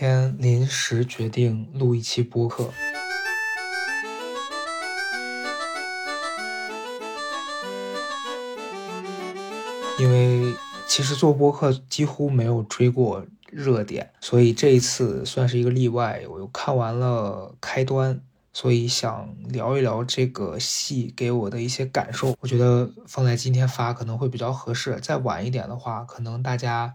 天临时决定录一期播客，因为其实做播客几乎没有追过热点，所以这一次算是一个例外。我又看完了开端，所以想聊一聊这个戏给我的一些感受。我觉得放在今天发可能会比较合适，再晚一点的话，可能大家。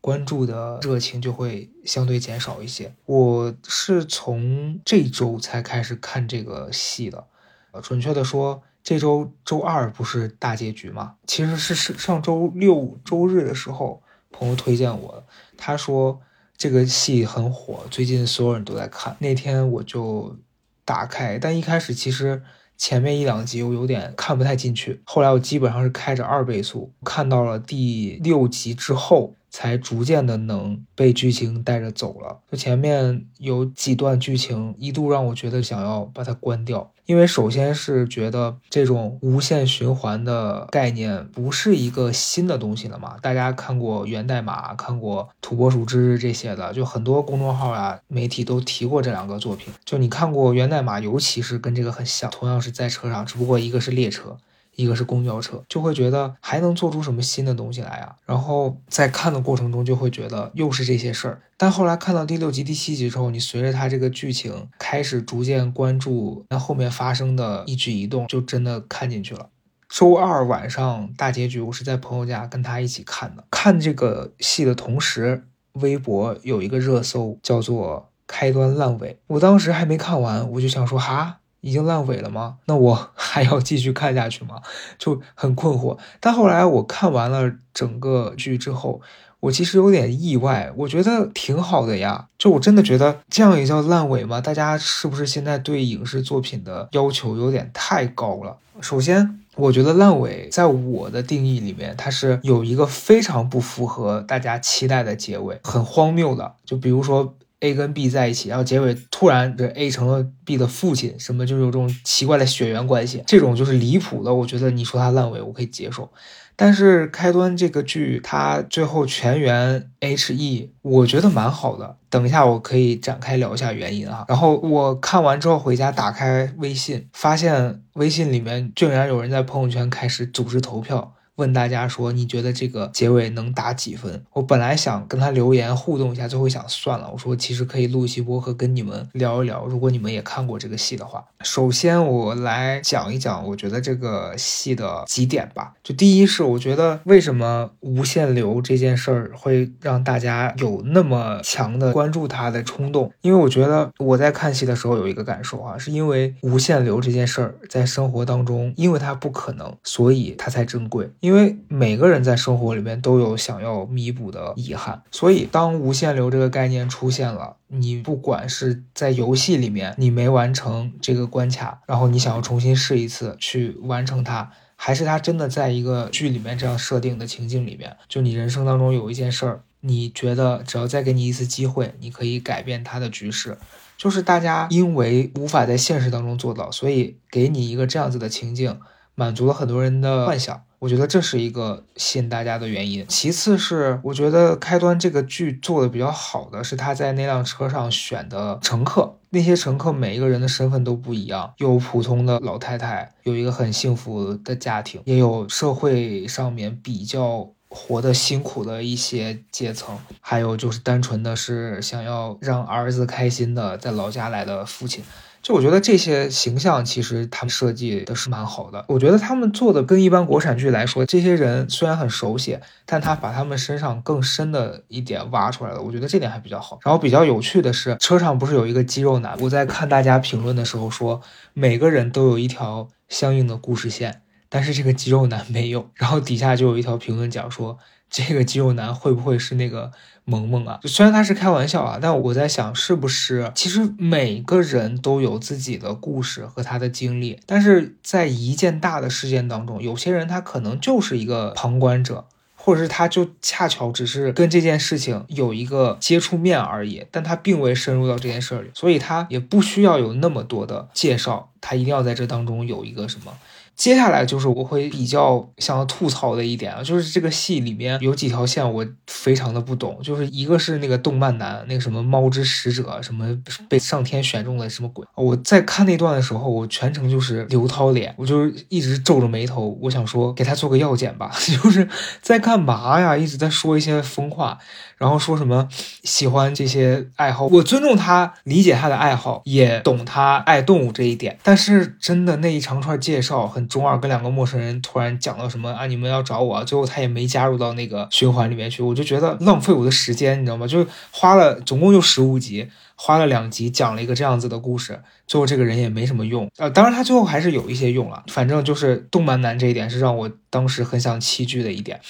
关注的热情就会相对减少一些。我是从这周才开始看这个戏的，呃，准确的说，这周周二不是大结局嘛？其实是是上周六周日的时候，朋友推荐我，他说这个戏很火，最近所有人都在看。那天我就打开，但一开始其实前面一两集我有点看不太进去，后来我基本上是开着二倍速看到了第六集之后。才逐渐的能被剧情带着走了。就前面有几段剧情，一度让我觉得想要把它关掉。因为首先是觉得这种无限循环的概念不是一个新的东西了嘛？大家看过源代码，看过土拨鼠之日这些的，就很多公众号啊、媒体都提过这两个作品。就你看过源代码，尤其是跟这个很像，同样是在车上，只不过一个是列车。一个是公交车，就会觉得还能做出什么新的东西来啊？然后在看的过程中就会觉得又是这些事儿。但后来看到第六集、第七集之后，你随着它这个剧情开始逐渐关注那后面发生的一举一动，就真的看进去了。周二晚上大结局，我是在朋友家跟他一起看的。看这个戏的同时，微博有一个热搜叫做“开端烂尾”，我当时还没看完，我就想说哈。已经烂尾了吗？那我还要继续看下去吗？就很困惑。但后来我看完了整个剧之后，我其实有点意外，我觉得挺好的呀。就我真的觉得这样也叫烂尾吗？大家是不是现在对影视作品的要求有点太高了？首先，我觉得烂尾在我的定义里面，它是有一个非常不符合大家期待的结尾，很荒谬的。就比如说。A 跟 B 在一起，然后结尾突然这 A 成了 B 的父亲，什么就是有这种奇怪的血缘关系，这种就是离谱的。我觉得你说它烂尾，我可以接受。但是开端这个剧，它最后全员 HE，我觉得蛮好的。等一下我可以展开聊一下原因哈。然后我看完之后回家打开微信，发现微信里面竟然有人在朋友圈开始组织投票。问大家说，你觉得这个结尾能打几分？我本来想跟他留言互动一下，最后想算了。我说其实可以录一期播客跟你们聊一聊，如果你们也看过这个戏的话。首先我来讲一讲，我觉得这个戏的几点吧。就第一是，我觉得为什么无限流这件事儿会让大家有那么强的关注它的冲动？因为我觉得我在看戏的时候有一个感受啊，是因为无限流这件事儿在生活当中，因为它不可能，所以它才珍贵。因因为每个人在生活里面都有想要弥补的遗憾，所以当无限流这个概念出现了，你不管是在游戏里面你没完成这个关卡，然后你想要重新试一次去完成它，还是它真的在一个剧里面这样设定的情境里面，就你人生当中有一件事儿，你觉得只要再给你一次机会，你可以改变它的局势，就是大家因为无法在现实当中做到，所以给你一个这样子的情境，满足了很多人的幻想。我觉得这是一个吸引大家的原因。其次是，我觉得开端这个剧做的比较好的是他在那辆车上选的乘客，那些乘客每一个人的身份都不一样，有普通的老太太，有一个很幸福的家庭，也有社会上面比较活得辛苦的一些阶层，还有就是单纯的是想要让儿子开心的在老家来的父亲。就我觉得这些形象其实他们设计的是蛮好的。我觉得他们做的跟一般国产剧来说，这些人虽然很熟悉，但他把他们身上更深的一点挖出来了。我觉得这点还比较好。然后比较有趣的是，车上不是有一个肌肉男？我在看大家评论的时候说，每个人都有一条相应的故事线，但是这个肌肉男没有。然后底下就有一条评论讲说，这个肌肉男会不会是那个？萌萌啊，虽然他是开玩笑啊，但我在想，是不是其实每个人都有自己的故事和他的经历，但是在一件大的事件当中，有些人他可能就是一个旁观者，或者是他就恰巧只是跟这件事情有一个接触面而已，但他并未深入到这件事里，所以他也不需要有那么多的介绍，他一定要在这当中有一个什么。接下来就是我会比较想要吐槽的一点啊，就是这个戏里面有几条线我非常的不懂，就是一个是那个动漫男那个什么猫之使者，什么被上天选中的什么鬼，我在看那段的时候，我全程就是刘涛脸，我就一直皱着眉头，我想说给他做个药检吧，就是在干嘛呀？一直在说一些疯话。然后说什么喜欢这些爱好，我尊重他，理解他的爱好，也懂他爱动物这一点。但是真的那一长串介绍很中二，跟两个陌生人突然讲到什么啊，你们要找我，最后他也没加入到那个循环里面去，我就觉得浪费我的时间，你知道吗？就花了总共就十五集，花了两集讲了一个这样子的故事，最后这个人也没什么用。呃，当然他最后还是有一些用了，反正就是动漫男这一点是让我当时很想弃剧的一点。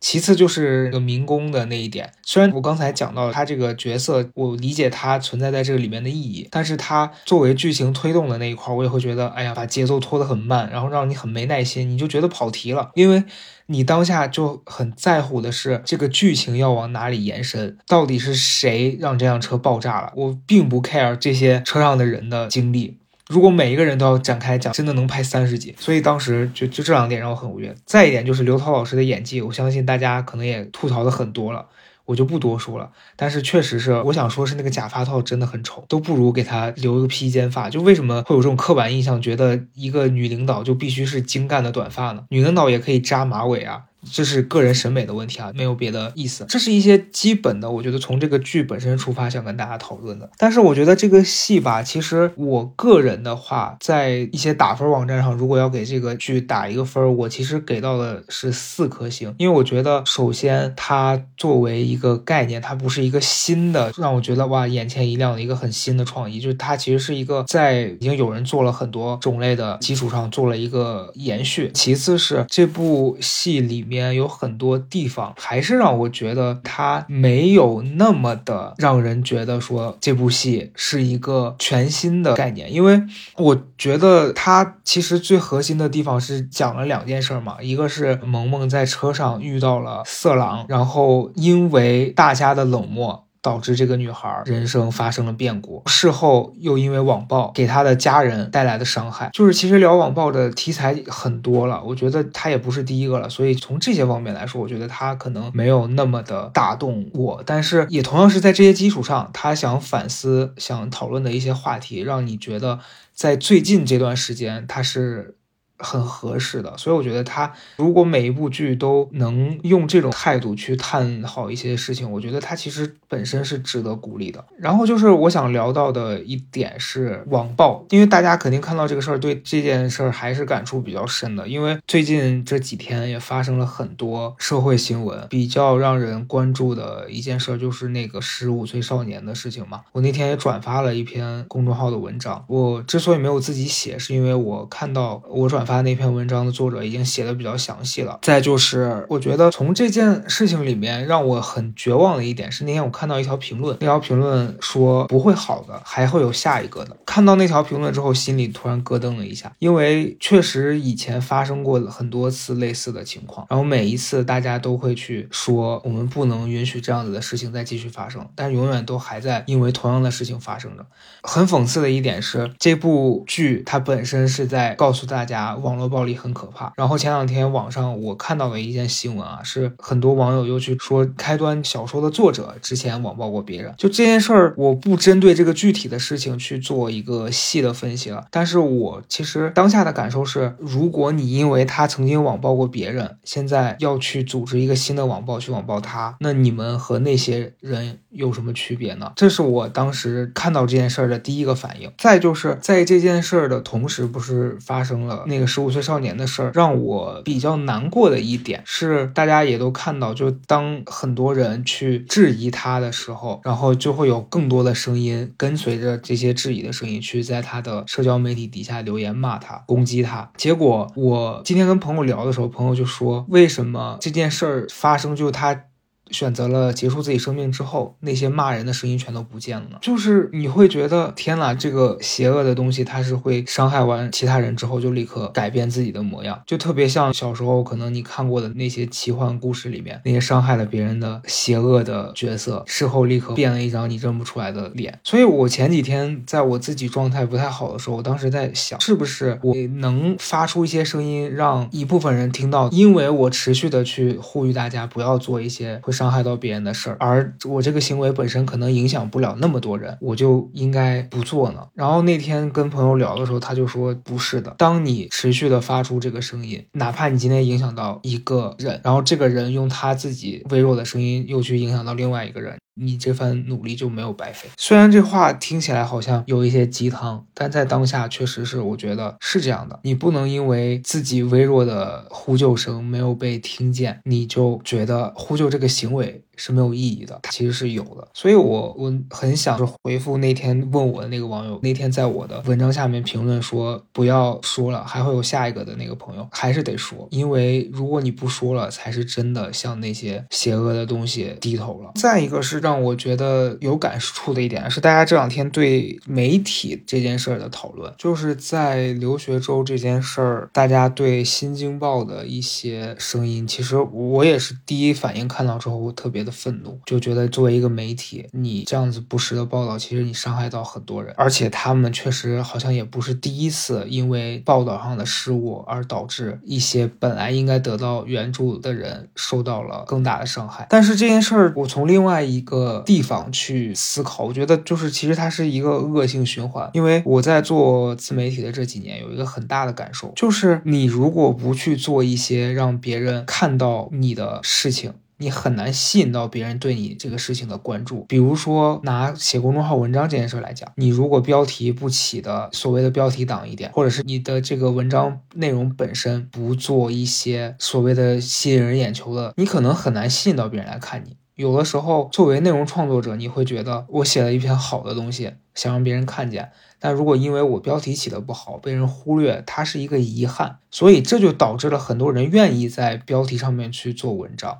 其次就是那个民工的那一点，虽然我刚才讲到了他这个角色，我理解他存在在这个里面的意义，但是他作为剧情推动的那一块，我也会觉得，哎呀，把节奏拖得很慢，然后让你很没耐心，你就觉得跑题了，因为你当下就很在乎的是这个剧情要往哪里延伸，到底是谁让这辆车爆炸了，我并不 care 这些车上的人的经历。如果每一个人都要展开讲，真的能拍三十集。所以当时就就这两点让我很无语。再一点就是刘涛老师的演技，我相信大家可能也吐槽的很多了，我就不多说了。但是确实是，我想说是那个假发套真的很丑，都不如给他留一个披肩发。就为什么会有这种刻板印象，觉得一个女领导就必须是精干的短发呢？女领导也可以扎马尾啊。这是个人审美的问题啊，没有别的意思。这是一些基本的，我觉得从这个剧本身出发想跟大家讨论的。但是我觉得这个戏吧，其实我个人的话，在一些打分网站上，如果要给这个剧打一个分，我其实给到的是四颗星。因为我觉得，首先它作为一个概念，它不是一个新的，让我觉得哇眼前一亮的一个很新的创意，就是它其实是一个在已经有人做了很多种类的基础上做了一个延续。其次是这部戏里。面有很多地方还是让我觉得它没有那么的让人觉得说这部戏是一个全新的概念，因为我觉得它其实最核心的地方是讲了两件事嘛，一个是萌萌在车上遇到了色狼，然后因为大家的冷漠。导致这个女孩人生发生了变故，事后又因为网暴给她的家人带来的伤害，就是其实聊网暴的题材很多了，我觉得她也不是第一个了，所以从这些方面来说，我觉得她可能没有那么的打动我，但是也同样是在这些基础上，她想反思、想讨论的一些话题，让你觉得在最近这段时间，她是。很合适的，所以我觉得他如果每一部剧都能用这种态度去探讨一些事情，我觉得他其实本身是值得鼓励的。然后就是我想聊到的一点是网暴，因为大家肯定看到这个事儿，对这件事儿还是感触比较深的。因为最近这几天也发生了很多社会新闻，比较让人关注的一件事就是那个十五岁少年的事情嘛。我那天也转发了一篇公众号的文章，我之所以没有自己写，是因为我看到我转。发那篇文章的作者已经写的比较详细了。再就是，我觉得从这件事情里面让我很绝望的一点是，那天我看到一条评论，那条评论说不会好的，还会有下一个的。看到那条评论之后，心里突然咯噔了一下，因为确实以前发生过很多次类似的情况，然后每一次大家都会去说我们不能允许这样子的事情再继续发生，但是永远都还在因为同样的事情发生着。很讽刺的一点是，这部剧它本身是在告诉大家。网络暴力很可怕。然后前两天网上我看到了一件新闻啊，是很多网友又去说开端小说的作者之前网暴过别人。就这件事儿，我不针对这个具体的事情去做一个细的分析了。但是我其实当下的感受是，如果你因为他曾经网暴过别人，现在要去组织一个新的网暴去网暴他，那你们和那些人有什么区别呢？这是我当时看到这件事儿的第一个反应。再就是在这件事儿的同时，不是发生了那个。十五岁少年的事儿让我比较难过的一点是，大家也都看到，就当很多人去质疑他的时候，然后就会有更多的声音跟随着这些质疑的声音去在他的社交媒体底下留言骂他、攻击他。结果我今天跟朋友聊的时候，朋友就说，为什么这件事儿发生就他。选择了结束自己生命之后，那些骂人的声音全都不见了？就是你会觉得，天哪，这个邪恶的东西，它是会伤害完其他人之后就立刻改变自己的模样，就特别像小时候可能你看过的那些奇幻故事里面那些伤害了别人的邪恶的角色，事后立刻变了一张你认不出来的脸。所以我前几天在我自己状态不太好的时候，我当时在想，是不是我能发出一些声音，让一部分人听到，因为我持续的去呼吁大家不要做一些会伤害到别人的事儿，而我这个行为本身可能影响不了那么多人，我就应该不做呢。然后那天跟朋友聊的时候，他就说不是的，当你持续的发出这个声音，哪怕你今天影响到一个人，然后这个人用他自己微弱的声音又去影响到另外一个人。你这番努力就没有白费。虽然这话听起来好像有一些鸡汤，但在当下确实是我觉得是这样的。你不能因为自己微弱的呼救声没有被听见，你就觉得呼救这个行为。是没有意义的，它其实是有的，所以我我很想是回复那天问我的那个网友，那天在我的文章下面评论说不要说了，还会有下一个的那个朋友，还是得说，因为如果你不说了，才是真的向那些邪恶的东西低头了。再一个是让我觉得有感触的一点是，大家这两天对媒体这件事儿的讨论，就是在留学周这件事儿，大家对新京报的一些声音，其实我也是第一反应看到之后，我特别的。愤怒就觉得作为一个媒体，你这样子不实的报道，其实你伤害到很多人，而且他们确实好像也不是第一次因为报道上的失误而导致一些本来应该得到援助的人受到了更大的伤害。但是这件事儿，我从另外一个地方去思考，我觉得就是其实它是一个恶性循环。因为我在做自媒体的这几年，有一个很大的感受，就是你如果不去做一些让别人看到你的事情。你很难吸引到别人对你这个事情的关注。比如说，拿写公众号文章这件事来讲，你如果标题不起的所谓的标题党一点，或者是你的这个文章内容本身不做一些所谓的吸引人眼球的，你可能很难吸引到别人来看你。有的时候，作为内容创作者，你会觉得我写了一篇好的东西，想让别人看见，但如果因为我标题起的不好被人忽略，它是一个遗憾。所以这就导致了很多人愿意在标题上面去做文章。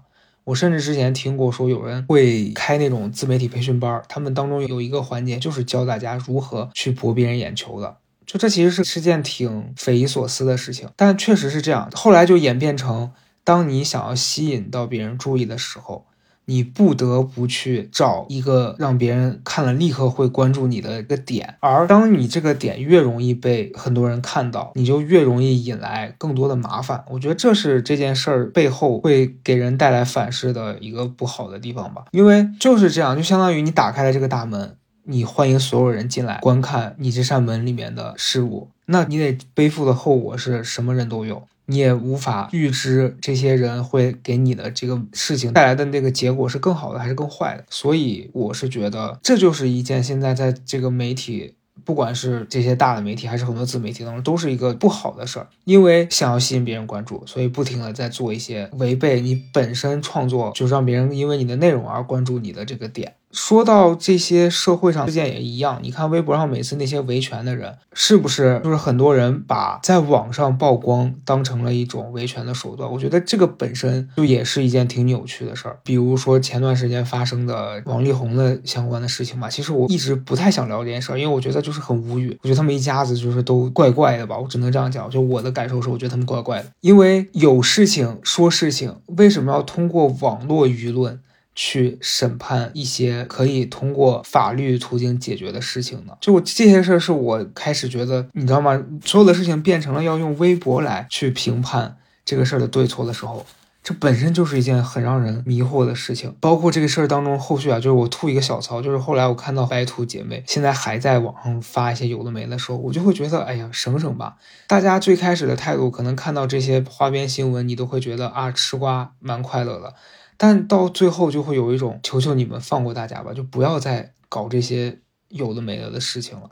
我甚至之前听过说有人会开那种自媒体培训班，他们当中有一个环节就是教大家如何去博别人眼球的。就这其实是是件挺匪夷所思的事情，但确实是这样。后来就演变成，当你想要吸引到别人注意的时候。你不得不去找一个让别人看了立刻会关注你的一个点，而当你这个点越容易被很多人看到，你就越容易引来更多的麻烦。我觉得这是这件事儿背后会给人带来反噬的一个不好的地方吧。因为就是这样，就相当于你打开了这个大门，你欢迎所有人进来观看你这扇门里面的事物，那你得背负的后果是什么人都有。你也无法预知这些人会给你的这个事情带来的那个结果是更好的还是更坏的，所以我是觉得这就是一件现在在这个媒体，不管是这些大的媒体还是很多自媒体当中，都是一个不好的事儿。因为想要吸引别人关注，所以不停的在做一些违背你本身创作，就是让别人因为你的内容而关注你的这个点。说到这些社会上事件也一样，你看微博上每次那些维权的人，是不是就是很多人把在网上曝光当成了一种维权的手段？我觉得这个本身就也是一件挺扭曲的事儿。比如说前段时间发生的王力宏的相关的事情吧，其实我一直不太想聊这件事儿，因为我觉得就是很无语。我觉得他们一家子就是都怪怪的吧，我只能这样讲。就我的感受是，我觉得他们怪怪的，因为有事情说事情，为什么要通过网络舆论？去审判一些可以通过法律途径解决的事情呢？就这些事儿，是我开始觉得，你知道吗？所有的事情变成了要用微博来去评判这个事儿的对错的时候，这本身就是一件很让人迷惑的事情。包括这个事儿当中后续啊，就是我吐一个小槽，就是后来我看到白兔姐妹现在还在网上发一些有的没的时候，我就会觉得，哎呀，省省吧！大家最开始的态度，可能看到这些花边新闻，你都会觉得啊，吃瓜蛮快乐的。但到最后就会有一种求求你们放过大家吧，就不要再搞这些有的没的的事情了。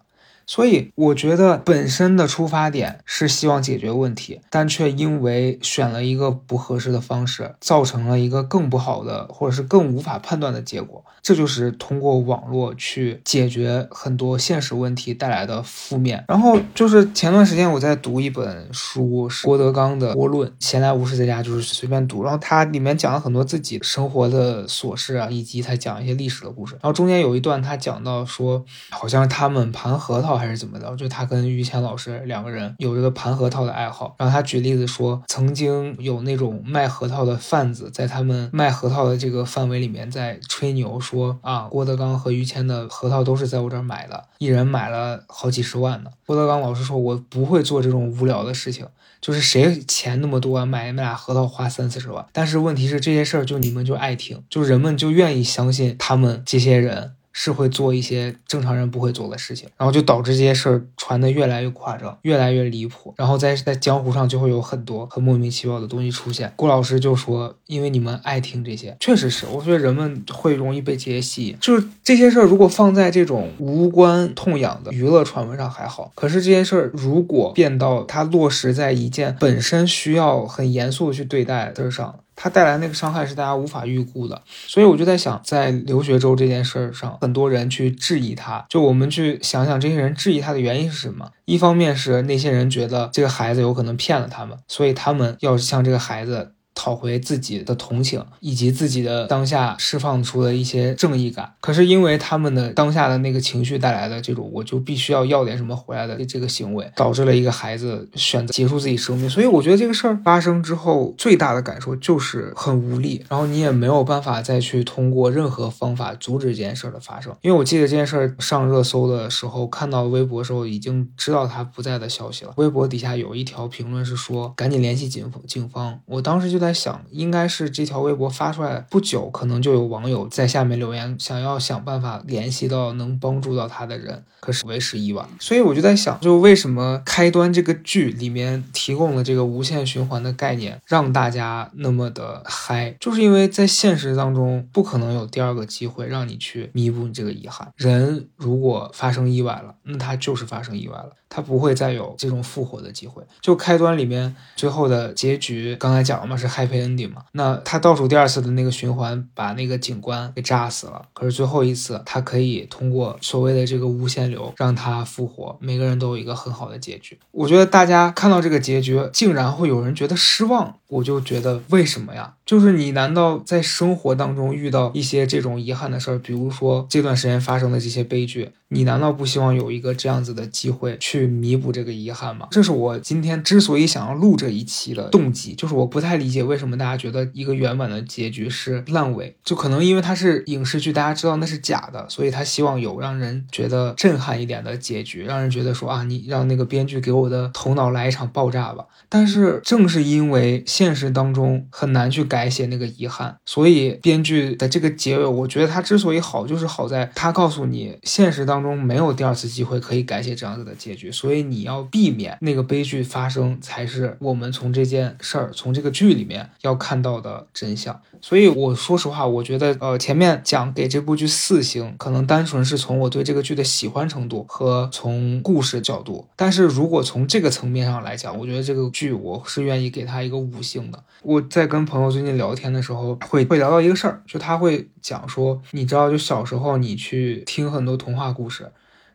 所以我觉得本身的出发点是希望解决问题，但却因为选了一个不合适的方式，造成了一个更不好的，或者是更无法判断的结果。这就是通过网络去解决很多现实问题带来的负面。然后就是前段时间我在读一本书，是郭德纲的《郭论》，闲来无事在家就是随便读，然后它里面讲了很多自己生活的琐事啊，以及他讲一些历史的故事。然后中间有一段他讲到说，好像他们盘核桃。还是怎么着？就他跟于谦老师两个人有这个盘核桃的爱好。然后他举例子说，曾经有那种卖核桃的贩子，在他们卖核桃的这个范围里面在吹牛说啊，郭德纲和于谦的核桃都是在我这儿买的，一人买了好几十万呢。郭德纲老师说，我不会做这种无聊的事情，就是谁钱那么多，买那俩核桃花三四十万。但是问题是这些事儿就你们就爱听，就人们就愿意相信他们这些人。是会做一些正常人不会做的事情，然后就导致这些事儿传的越来越夸张，越来越离谱，然后在在江湖上就会有很多很莫名其妙的东西出现。顾老师就说，因为你们爱听这些，确实是，我觉得人们会容易被这些吸引。就是这些事儿如果放在这种无关痛痒的娱乐传闻上还好，可是这件事儿如果变到它落实在一件本身需要很严肃的去对待的事上。他带来那个伤害是大家无法预估的，所以我就在想，在留学周这件事儿上，很多人去质疑他，就我们去想想这些人质疑他的原因是什么？一方面是那些人觉得这个孩子有可能骗了他们，所以他们要向这个孩子。讨回自己的同情，以及自己的当下释放出的一些正义感。可是因为他们的当下的那个情绪带来的这种，我就必须要要点什么回来的这个行为，导致了一个孩子选择结束自己生命。所以我觉得这个事儿发生之后，最大的感受就是很无力。然后你也没有办法再去通过任何方法阻止这件事的发生。因为我记得这件事儿上热搜的时候，看到微博的时候已经知道他不在的消息了。微博底下有一条评论是说：“赶紧联系警警方。”我当时就在。在想，应该是这条微博发出来不久，可能就有网友在下面留言，想要想办法联系到能帮助到他的人，可是为时已晚。所以我就在想，就为什么开端这个剧里面提供了这个无限循环的概念，让大家那么的嗨，就是因为在现实当中不可能有第二个机会让你去弥补你这个遗憾。人如果发生意外了，那他就是发生意外了。他不会再有这种复活的机会。就开端里面最后的结局，刚才讲了嘛，是 happy ending 嘛。那他倒数第二次的那个循环，把那个警官给炸死了。可是最后一次，他可以通过所谓的这个无限流让他复活。每个人都有一个很好的结局。我觉得大家看到这个结局，竟然会有人觉得失望，我就觉得为什么呀？就是你难道在生活当中遇到一些这种遗憾的事儿，比如说这段时间发生的这些悲剧，你难道不希望有一个这样子的机会去弥补这个遗憾吗？这是我今天之所以想要录这一期的动机，就是我不太理解为什么大家觉得一个圆满的结局是烂尾，就可能因为它是影视剧，大家知道那是假的，所以他希望有让人觉得震撼一点的结局，让人觉得说啊，你让那个编剧给我的头脑来一场爆炸吧。但是正是因为现实当中很难去改。写那个遗憾，所以编剧的这个结尾，我觉得他之所以好，就是好在他告诉你，现实当当中没有第二次机会可以改写这样子的结局，所以你要避免那个悲剧发生，才是我们从这件事儿，从这个剧里面要看到的真相。所以我说实话，我觉得呃，前面讲给这部剧四星，可能单纯是从我对这个剧的喜欢程度和从故事角度。但是如果从这个层面上来讲，我觉得这个剧我是愿意给他一个五星的。我在跟朋友最近聊天的时候，会会聊到一个事儿，就他会讲说，你知道，就小时候你去听很多童话故，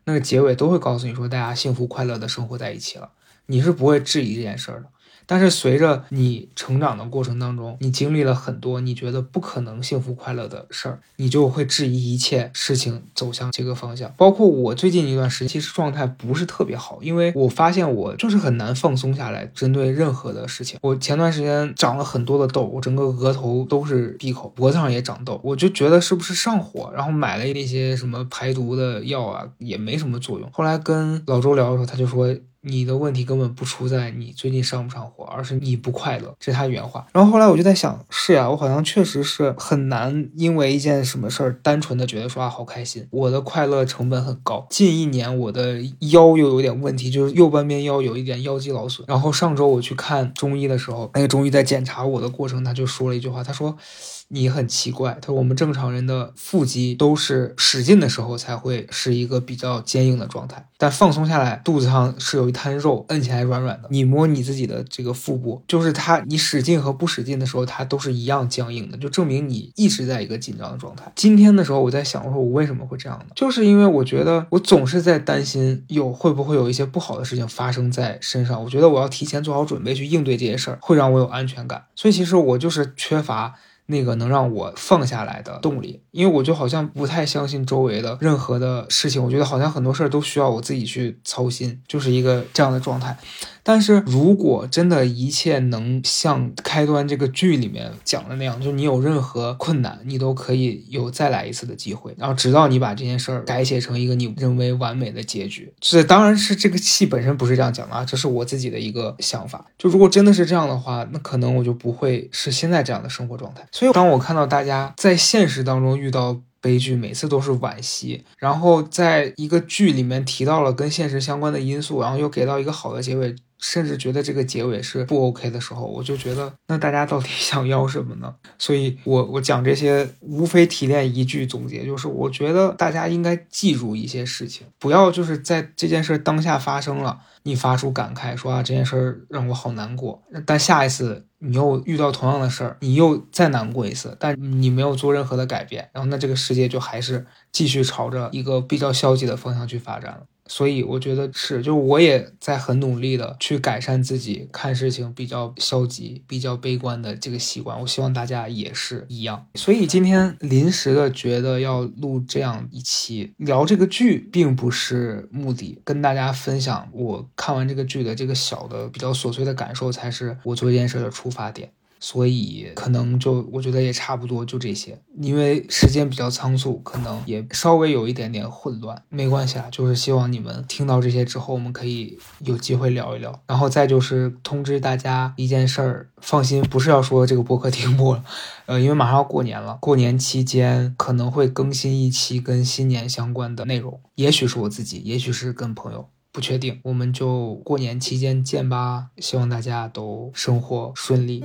那个结尾都会告诉你说，大家幸福快乐的生活在一起了，你是不会质疑这件事儿的。但是随着你成长的过程当中，你经历了很多你觉得不可能幸福快乐的事儿，你就会质疑一切事情走向这个方向。包括我最近一段时间，其实状态不是特别好，因为我发现我就是很难放松下来，针对任何的事情。我前段时间长了很多的痘，我整个额头都是闭口，脖子上也长痘，我就觉得是不是上火，然后买了那些什么排毒的药啊，也没什么作用。后来跟老周聊的时候，他就说。你的问题根本不出在你最近上不上火，而是你不快乐。这是他原话。然后后来我就在想，是呀，我好像确实是很难因为一件什么事儿单纯的觉得说啊好开心。我的快乐成本很高。近一年我的腰又有点问题，就是右半边腰有一点腰肌劳损。然后上周我去看中医的时候，那个中医在检查我的过程，他就说了一句话，他说。你很奇怪，他说我们正常人的腹肌都是使劲的时候才会是一个比较坚硬的状态，但放松下来，肚子上是有一滩肉，摁起来软软的。你摸你自己的这个腹部，就是它，你使劲和不使劲的时候，它都是一样僵硬的，就证明你一直在一个紧张的状态。今天的时候，我在想，我说我为什么会这样呢？就是因为我觉得我总是在担心有会不会有一些不好的事情发生在身上，我觉得我要提前做好准备去应对这些事儿，会让我有安全感。所以其实我就是缺乏。那个能让我放下来的动力，因为我就好像不太相信周围的任何的事情，我觉得好像很多事儿都需要我自己去操心，就是一个这样的状态。但是如果真的一切能像开端这个剧里面讲的那样，就你有任何困难，你都可以有再来一次的机会，然后直到你把这件事儿改写成一个你认为完美的结局。这当然是这个戏本身不是这样讲的啊，这是我自己的一个想法。就如果真的是这样的话，那可能我就不会是现在这样的生活状态。所以当我看到大家在现实当中遇到悲剧，每次都是惋惜，然后在一个剧里面提到了跟现实相关的因素，然后又给到一个好的结尾。甚至觉得这个结尾是不 OK 的时候，我就觉得那大家到底 想要什么呢？所以，我我讲这些无非提炼一句总结，就是我觉得大家应该记住一些事情，不要就是在这件事当下发生了，你发出感慨说啊这件事让我好难过，但下一次你又遇到同样的事儿，你又再难过一次，但你没有做任何的改变，然后那这个世界就还是继续朝着一个比较消极的方向去发展了。所以我觉得是，就我也在很努力的去改善自己看事情比较消极、比较悲观的这个习惯。我希望大家也是一样。所以今天临时的觉得要录这样一期聊这个剧，并不是目的，跟大家分享我看完这个剧的这个小的比较琐碎的感受，才是我做这件事的出发点。所以可能就我觉得也差不多就这些，因为时间比较仓促，可能也稍微有一点点混乱，没关系啊。就是希望你们听到这些之后，我们可以有机会聊一聊。然后再就是通知大家一件事儿，放心，不是要说这个播客停播了，呃，因为马上要过年了，过年期间可能会更新一期跟新年相关的内容，也许是我自己，也许是跟朋友。不确定，我们就过年期间见吧。希望大家都生活顺利。